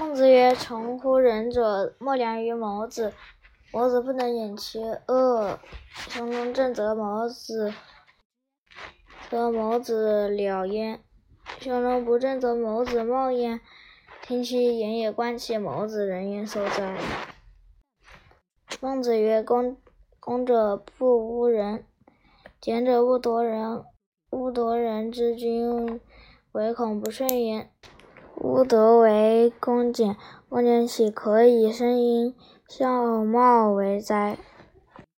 孟子曰：“诚乎仁者，莫良于眸子。眸子不能掩其恶，胸中正则眸子则眸子了焉；胸中不正则眸子冒焉。听其言也，观其眸子，人焉受哉？”孟子曰：“恭恭者不侮人，俭者不夺人。勿夺人之君，唯恐不顺焉。吾德为恭俭，恭俭岂可以声音笑貌为哉？”